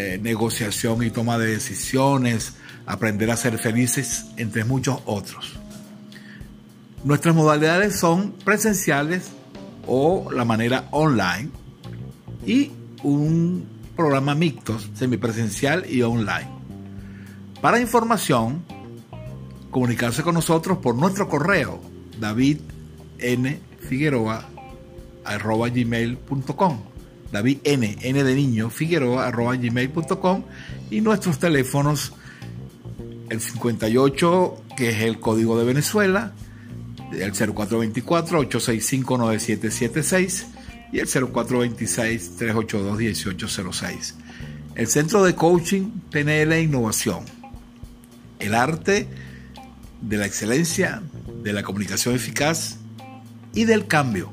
eh, negociación y toma de decisiones, aprender a ser felices, entre muchos otros. Nuestras modalidades son presenciales o la manera online y un programa mixto, semipresencial y online. Para información, comunicarse con nosotros por nuestro correo davidnfigueroa.gmail.com David N, N de niño, Figueroa, gmail.com y nuestros teléfonos, el 58, que es el código de Venezuela, el 0424-865-9776 y el 0426-382-1806. El Centro de Coaching PNL e Innovación. El arte de la excelencia, de la comunicación eficaz y del cambio.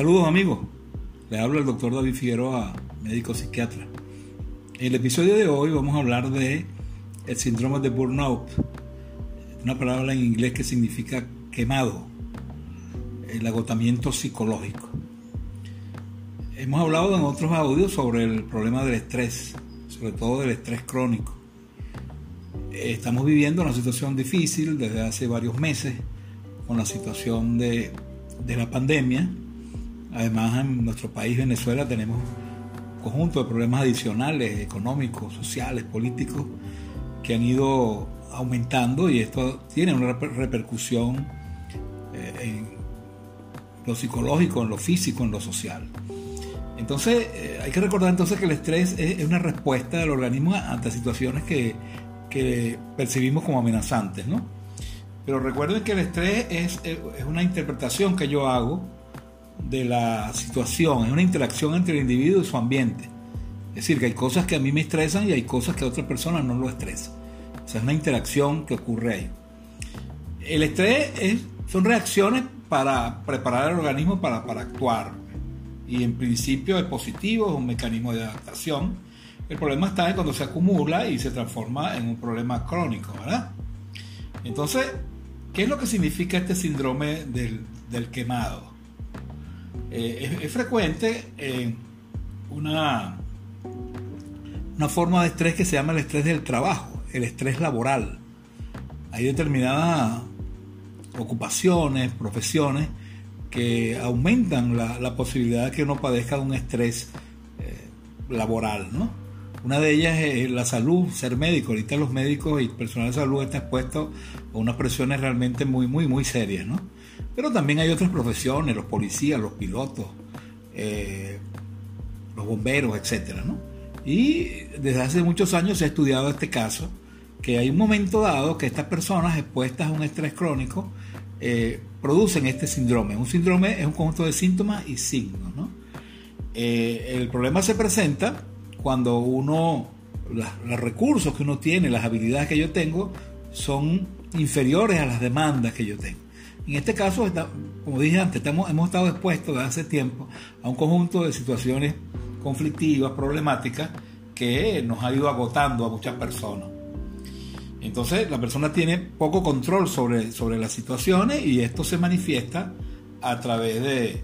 Saludos amigos, le habla el doctor David Figueroa, médico psiquiatra. En el episodio de hoy vamos a hablar de el síndrome de burnout, una palabra en inglés que significa quemado, el agotamiento psicológico. Hemos hablado en otros audios sobre el problema del estrés, sobre todo del estrés crónico. Estamos viviendo una situación difícil desde hace varios meses con la situación de, de la pandemia Además, en nuestro país, Venezuela, tenemos un conjunto de problemas adicionales, económicos, sociales, políticos, que han ido aumentando y esto tiene una repercusión eh, en lo psicológico, en lo físico, en lo social. Entonces, eh, hay que recordar entonces que el estrés es, una respuesta del organismo ante situaciones que, percibimos como amenazantes, ¿no? Pero recuerden que el estrés es, es una interpretación que yo hago de la situación, es una interacción entre el individuo y su ambiente. Es decir, que hay cosas que a mí me estresan y hay cosas que a otra persona no lo estresan. O sea, es una interacción que ocurre ahí. El estrés son reacciones para preparar el organismo para, para actuar. Y en principio es positivo, es un mecanismo de adaptación. El problema está en cuando se acumula y se transforma en un problema crónico, ¿verdad? Entonces, ¿qué es lo que significa este síndrome del, del quemado? Eh, es, frecuente eh, una, una forma de estrés que se llama el estrés del trabajo, el estrés laboral. Hay determinadas ocupaciones, profesiones que aumentan la, posibilidad de que uno padezca de un estrés eh, laboral, ¿no? Una de ellas es la salud, ser médico. Ahorita los médicos y personal de salud están expuestos a unas presiones realmente muy, muy, muy serias, ¿no? Pero también hay otras profesiones, los policías, los pilotos, eh, los bomberos, etc. Y desde hace muchos años se ha estudiado este caso, que hay un momento dado que estas personas expuestas a un estrés crónico eh, producen este síndrome. Un síndrome es un conjunto de síntomas y signos. ¿no? Eh, el problema se presenta cuando uno, los recursos que uno tiene, las habilidades que yo tengo, son inferiores a las demandas que yo tengo. En este caso, como dije antes, hemos estado expuestos desde hace tiempo a un conjunto de situaciones conflictivas, problemáticas, que nos ha ido agotando a muchas personas. Entonces la persona tiene poco control sobre, sobre las situaciones y esto se manifiesta a través de,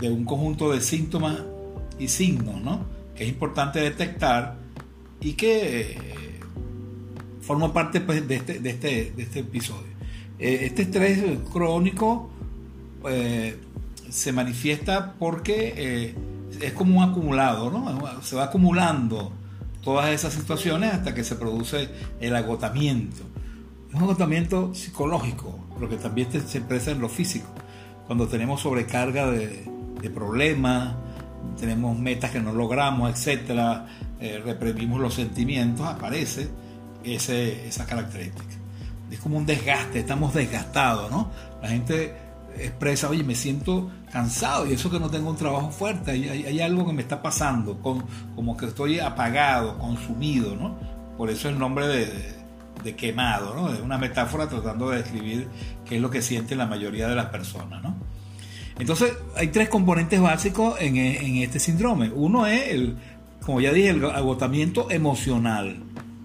de un conjunto de síntomas y signos, ¿no? que es importante detectar y que eh, forma parte pues, de, este, de, este, de este episodio. Eh, este estrés crónico eh, se manifiesta porque es como un acumulado, ¿no? se va acumulando todas esas situaciones hasta que se produce el agotamiento. Es un agotamiento psicológico, pero que también se expresa en lo físico. Cuando tenemos sobrecarga de, de problemas, tenemos metas que no logramos, etcétera, eh, reprimimos los sentimientos, aparece ese, esa característica. Es como un desgaste, estamos desgastados, ¿no? La gente expresa, oye, me siento cansado y eso que no tengo un trabajo fuerte, hay, hay, algo que me está pasando, con, como que estoy apagado, consumido, ¿no? Por eso el nombre de, de, quemado, ¿no? Es una metáfora tratando de describir qué es lo que siente la mayoría de las personas, ¿no? Entonces, hay tres componentes básicos en, en este síndrome. Uno es, el, como ya dije, el agotamiento emocional,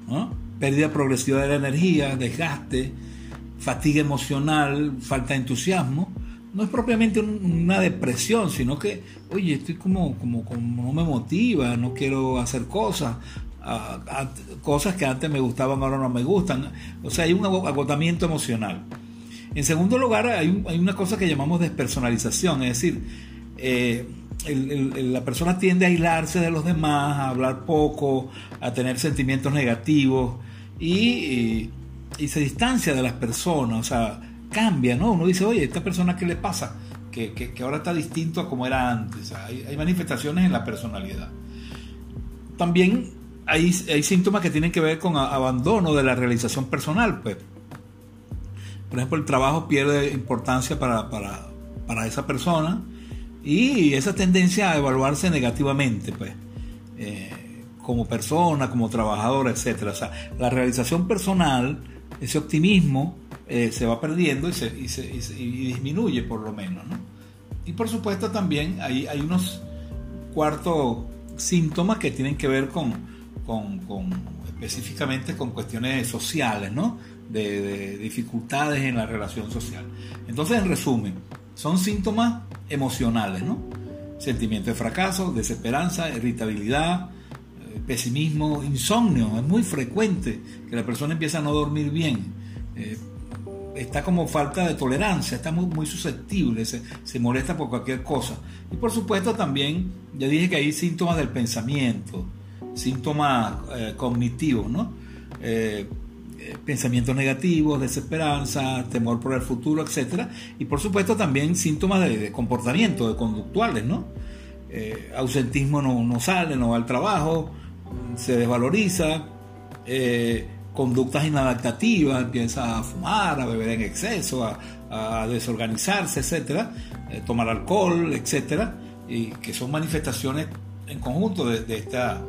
¿no? Pérdida progresiva de la energía, desgaste, fatiga emocional, falta de entusiasmo, no es propiamente una depresión, sino que, oye, estoy como, como, no me motiva, no quiero hacer cosas, cosas que antes me gustaban ahora no me gustan. O sea, hay un agotamiento emocional. En segundo lugar, hay, hay una cosa que llamamos despersonalización, es decir, eh, la persona tiende a aislarse de los demás, a hablar poco, a tener sentimientos negativos y y se distancia de las personas, o sea, cambia, ¿no? Uno dice, oye, ¿esta persona qué le pasa? Que, que, ahora está distinto a como era antes. hay, manifestaciones en la personalidad. También hay, hay, síntomas que tienen que ver con abandono de la realización personal, pues. Por ejemplo, el trabajo pierde importancia para, para, para esa persona y esa tendencia a evaluarse negativamente, pues. Eh, como persona, como trabajador, etc. O sea, la realización personal ese optimismo eh, se va perdiendo y, se, disminuye por lo menos. Y por supuesto también hay, hay unos cuartos síntomas que tienen que ver con, con, específicamente con cuestiones sociales, ¿no? De, dificultades en la relación social. Entonces, en resumen, son síntomas emocionales, ¿no? Sentimiento de fracaso, desesperanza, irritabilidad, pesimismo, insomnio. Es muy frecuente que la persona empieza a no dormir bien. Eh, está como falta de tolerancia, está muy, muy susceptible, se, molesta por cualquier cosa. Y por supuesto también, ya dije que hay síntomas del pensamiento, síntomas eh, cognitivos, ¿no? Eh, pensamientos negativos, desesperanza, temor por el futuro, etc. Y por supuesto también síntomas de, comportamiento, de conductuales, ¿no? ausentismo no, no, sale, no va al trabajo, se desvaloriza, eh, conductas inadaptativas, empieza a fumar, a beber en exceso, a, desorganizarse, etcétera, eh, tomar alcohol, etcétera, y que son manifestaciones en conjunto de, esta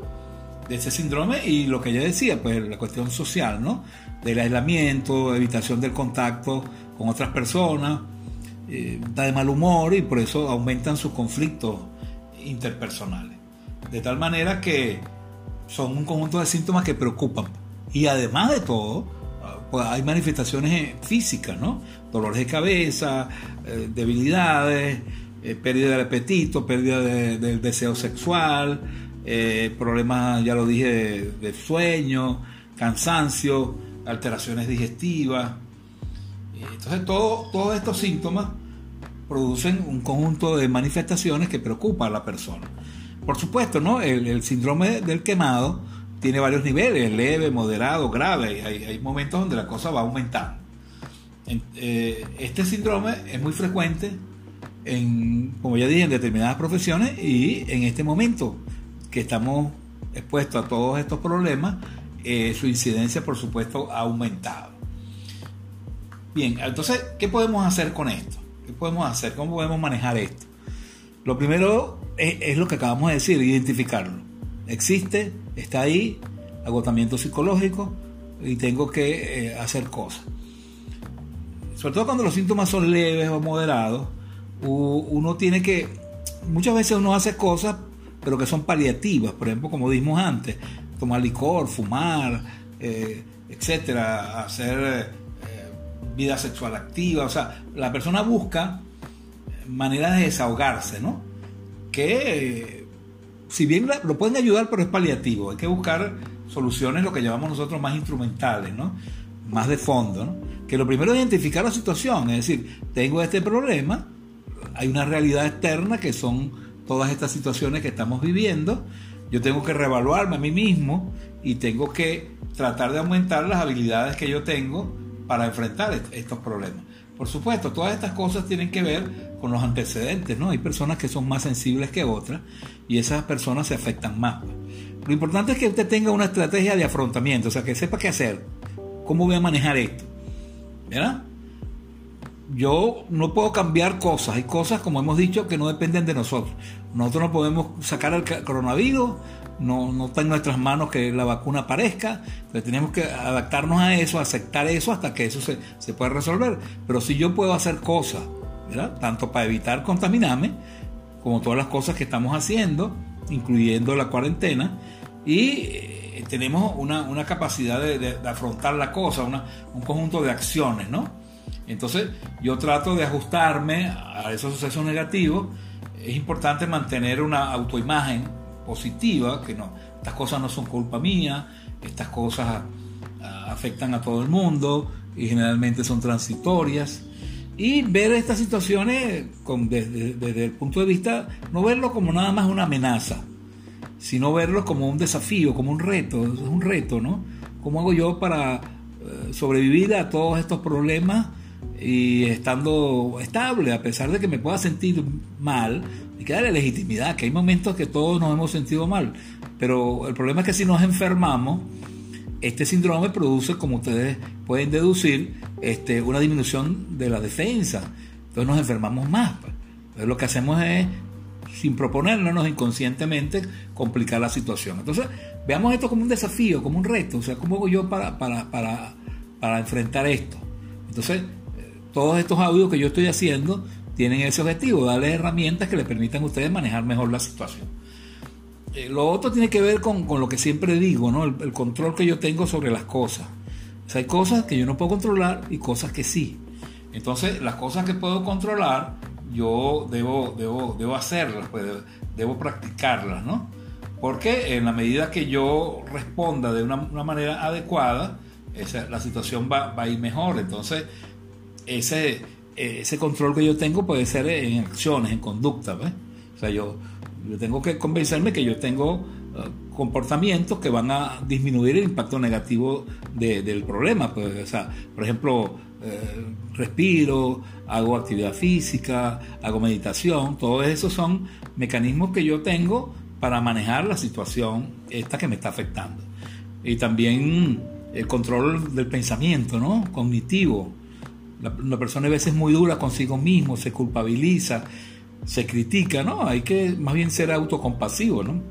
de ese síndrome y lo que ella decía, pues la cuestión social, ¿no? Del aislamiento, evitación del contacto con otras personas, eh, da de mal humor y por eso aumentan sus conflictos interpersonales. De tal manera que son un conjunto de síntomas que preocupan. Y además de todo, pues hay manifestaciones físicas, ¿no? Dolores de cabeza, eh, debilidades, eh, pérdida del apetito, pérdida del deseo sexual, eh, problemas, ya lo dije, de, sueño, cansancio, alteraciones digestivas. Entonces todos estos síntomas producen un conjunto de manifestaciones que preocupan a la persona. Por supuesto, ¿no? El, síndrome del quemado tiene varios niveles, leve, moderado, grave. Hay, hay momentos donde la cosa va aumentando. Eh, este síndrome es muy frecuente en, como ya dije, en determinadas profesiones y en este momento que estamos expuestos a todos estos problemas, eh, su incidencia, por supuesto, ha aumentado. Bien, entonces, ¿qué podemos hacer con esto? ¿Qué podemos hacer? ¿Cómo podemos manejar esto? Lo primero es, lo que acabamos de decir, identificarlo. Existe, está ahí, agotamiento psicológico y tengo que eh, hacer cosas. Sobre todo cuando los síntomas son leves o moderados, uno tiene que, muchas veces uno hace cosas, pero que son paliativas, por ejemplo, como dijimos antes, tomar licor, fumar, eh, etcétera, hacer eh, vida sexual activa, o sea, la persona busca maneras de desahogarse, ¿no? Que si bien lo pueden ayudar, pero es paliativo, hay que buscar soluciones, lo que llamamos nosotros más instrumentales, ¿no? Más de fondo. Que lo primero es identificar la situación, es decir, tengo este problema, hay una realidad externa que son todas estas situaciones que estamos viviendo, yo tengo que reevaluarme a mí mismo y tengo que tratar de aumentar las habilidades que yo tengo para enfrentar estos problemas. Por supuesto, todas estas cosas tienen que ver con los antecedentes, ¿no? Hay personas que son más sensibles que otras y esas personas se afectan más. Lo importante es que usted tenga una estrategia de afrontamiento, o sea, que sepa qué hacer, cómo voy a manejar esto, ¿verdad? Yo no puedo cambiar cosas, hay cosas, como hemos dicho, que no dependen de nosotros. Nosotros no podemos sacar el coronavirus, no, no está en nuestras manos que la vacuna aparezca, entonces tenemos que adaptarnos a eso, aceptar eso hasta que eso se, se pueda resolver. Pero si yo puedo hacer cosas, tanto para evitar contaminarme, como todas las cosas que estamos haciendo, incluyendo la cuarentena, y eh, tenemos una, una capacidad de, de, afrontar la cosa, una, un conjunto de acciones, ¿no? Entonces yo trato de ajustarme a esos sucesos negativos. Es importante mantener una autoimagen positiva, que no, estas cosas no son culpa mía, estas cosas ah, afectan a todo el mundo y generalmente son transitorias. Y ver estas situaciones con, desde, el punto de vista, no verlo como nada más una amenaza, sino verlo como un desafío, como un reto, es un reto, ¿no? ¿Cómo hago yo para eh, sobrevivir a todos estos problemas y estando estable, a pesar de que me pueda sentir mal, hay que darle legitimidad, que hay momentos que todos nos hemos sentido mal, pero el problema es que si nos enfermamos, este síndrome produce, como ustedes pueden deducir, este, una disminución de la defensa, entonces nos enfermamos más. Pues. Entonces lo que hacemos es, sin proponernos inconscientemente, complicar la situación. Entonces, veamos esto como un desafío, como un reto, o sea, ¿cómo hago yo para, para, para, para enfrentar esto? Entonces, todos estos audios que yo estoy haciendo tienen ese objetivo, darle herramientas que le permitan a ustedes manejar mejor la situación. Eh, lo otro tiene que ver con, lo que siempre digo, ¿no? El, control que yo tengo sobre las cosas. hay cosas que yo no puedo controlar y cosas que sí. Entonces, las cosas que puedo controlar, yo debo, debo, debo hacerlas, pues, debo practicarlas, ¿no? Porque en la medida que yo responda de una, manera adecuada, esa, la situación va, va, a ir mejor. Entonces, ese, ese control que yo tengo puede ser en acciones, en conducta. O sea, yo, tengo que convencerme que yo tengo uh, comportamientos que van a disminuir el impacto negativo del problema. Pues, o sea, por ejemplo, eh, respiro, hago actividad física, hago meditación, todos esos son mecanismos que yo tengo para manejar la situación esta que me está afectando. Y también el control del pensamiento, ¿no? Cognitivo. La, persona a veces es muy dura consigo mismo, se culpabiliza, se critica, ¿no? Hay que más bien ser autocompasivo, ¿no?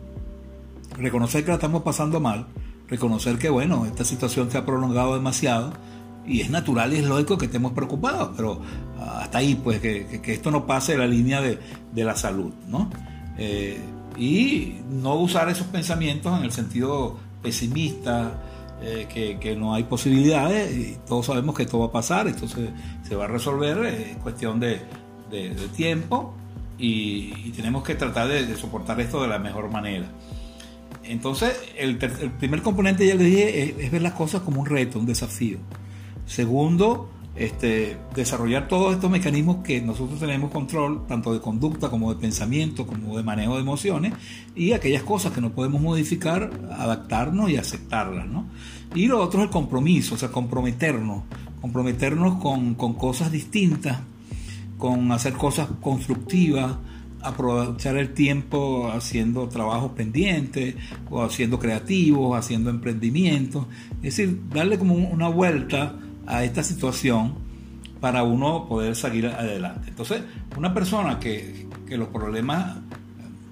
Reconocer que la estamos pasando mal, reconocer que, bueno, esta situación se ha prolongado demasiado y es natural y es lógico que estemos preocupados, pero hasta ahí, pues, que, esto no pase de la línea de, la salud, ¿no? Eh, y no usar esos pensamientos en el sentido pesimista, eh, que, no hay posibilidades y todos sabemos que esto va a pasar, esto se, va a resolver, es cuestión de, tiempo y, tenemos que tratar de, soportar esto de la mejor manera. Entonces, el, primer componente, ya les dije, es ver las cosas como un reto, un desafío. Segundo, este, desarrollar todos estos mecanismos que nosotros tenemos control, tanto de conducta como de pensamiento, como de manejo de emociones, y aquellas cosas que no podemos modificar, adaptarnos y aceptarlas. ¿no? Y lo otro es el compromiso, o sea, comprometernos, comprometernos con, con cosas distintas, con hacer cosas constructivas, aprovechar el tiempo haciendo trabajos pendientes o haciendo creativos, haciendo emprendimientos, es decir, darle como una vuelta a esta situación para uno poder seguir adelante. Entonces, una persona que, que los problemas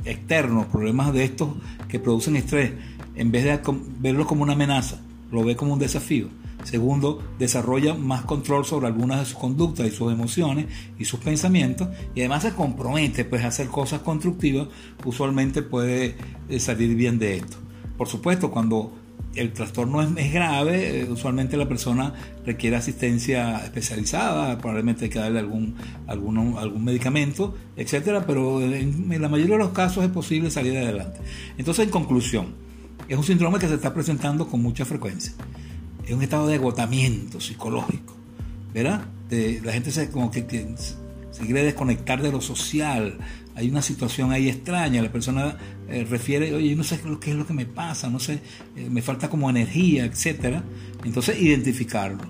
externos, problemas de estos que producen estrés, en vez de verlo como una amenaza, lo ve como un desafío. Segundo, desarrolla más control sobre algunas de sus conductas y sus emociones y sus pensamientos y además se compromete pues, a hacer cosas constructivas, usualmente puede eh, salir bien de esto. Por supuesto, cuando el trastorno es, grave, eh, usualmente la persona requiere asistencia especializada, probablemente hay que darle algún, algún, algún medicamento, etcétera, pero en, la mayoría de los casos es posible salir adelante. Entonces, en conclusión, es un síndrome que se está presentando con mucha frecuencia. Es un estado de agotamiento psicológico, ¿verdad? la gente se, como que, se quiere desconectar de lo social. Hay una situación ahí extraña. La persona eh, refiere, oye, no sé qué es lo que me pasa, no sé, eh, me falta como energía, etcétera. Entonces, identificarlo.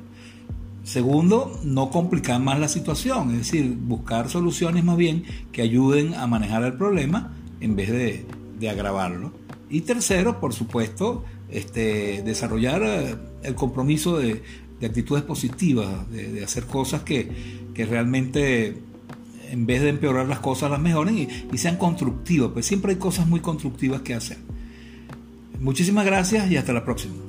Segundo, no complicar más la situación, es decir, buscar soluciones más bien que ayuden a manejar el problema en vez de, de agravarlo. Y tercero, por supuesto, este, desarrollar eh, el compromiso de, actitudes positivas, de, hacer cosas que, realmente en vez de empeorar las cosas las mejoren y, sean constructivas, pues siempre hay cosas muy constructivas que hacer. Muchísimas gracias y hasta la próxima.